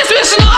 Yes, yes, no.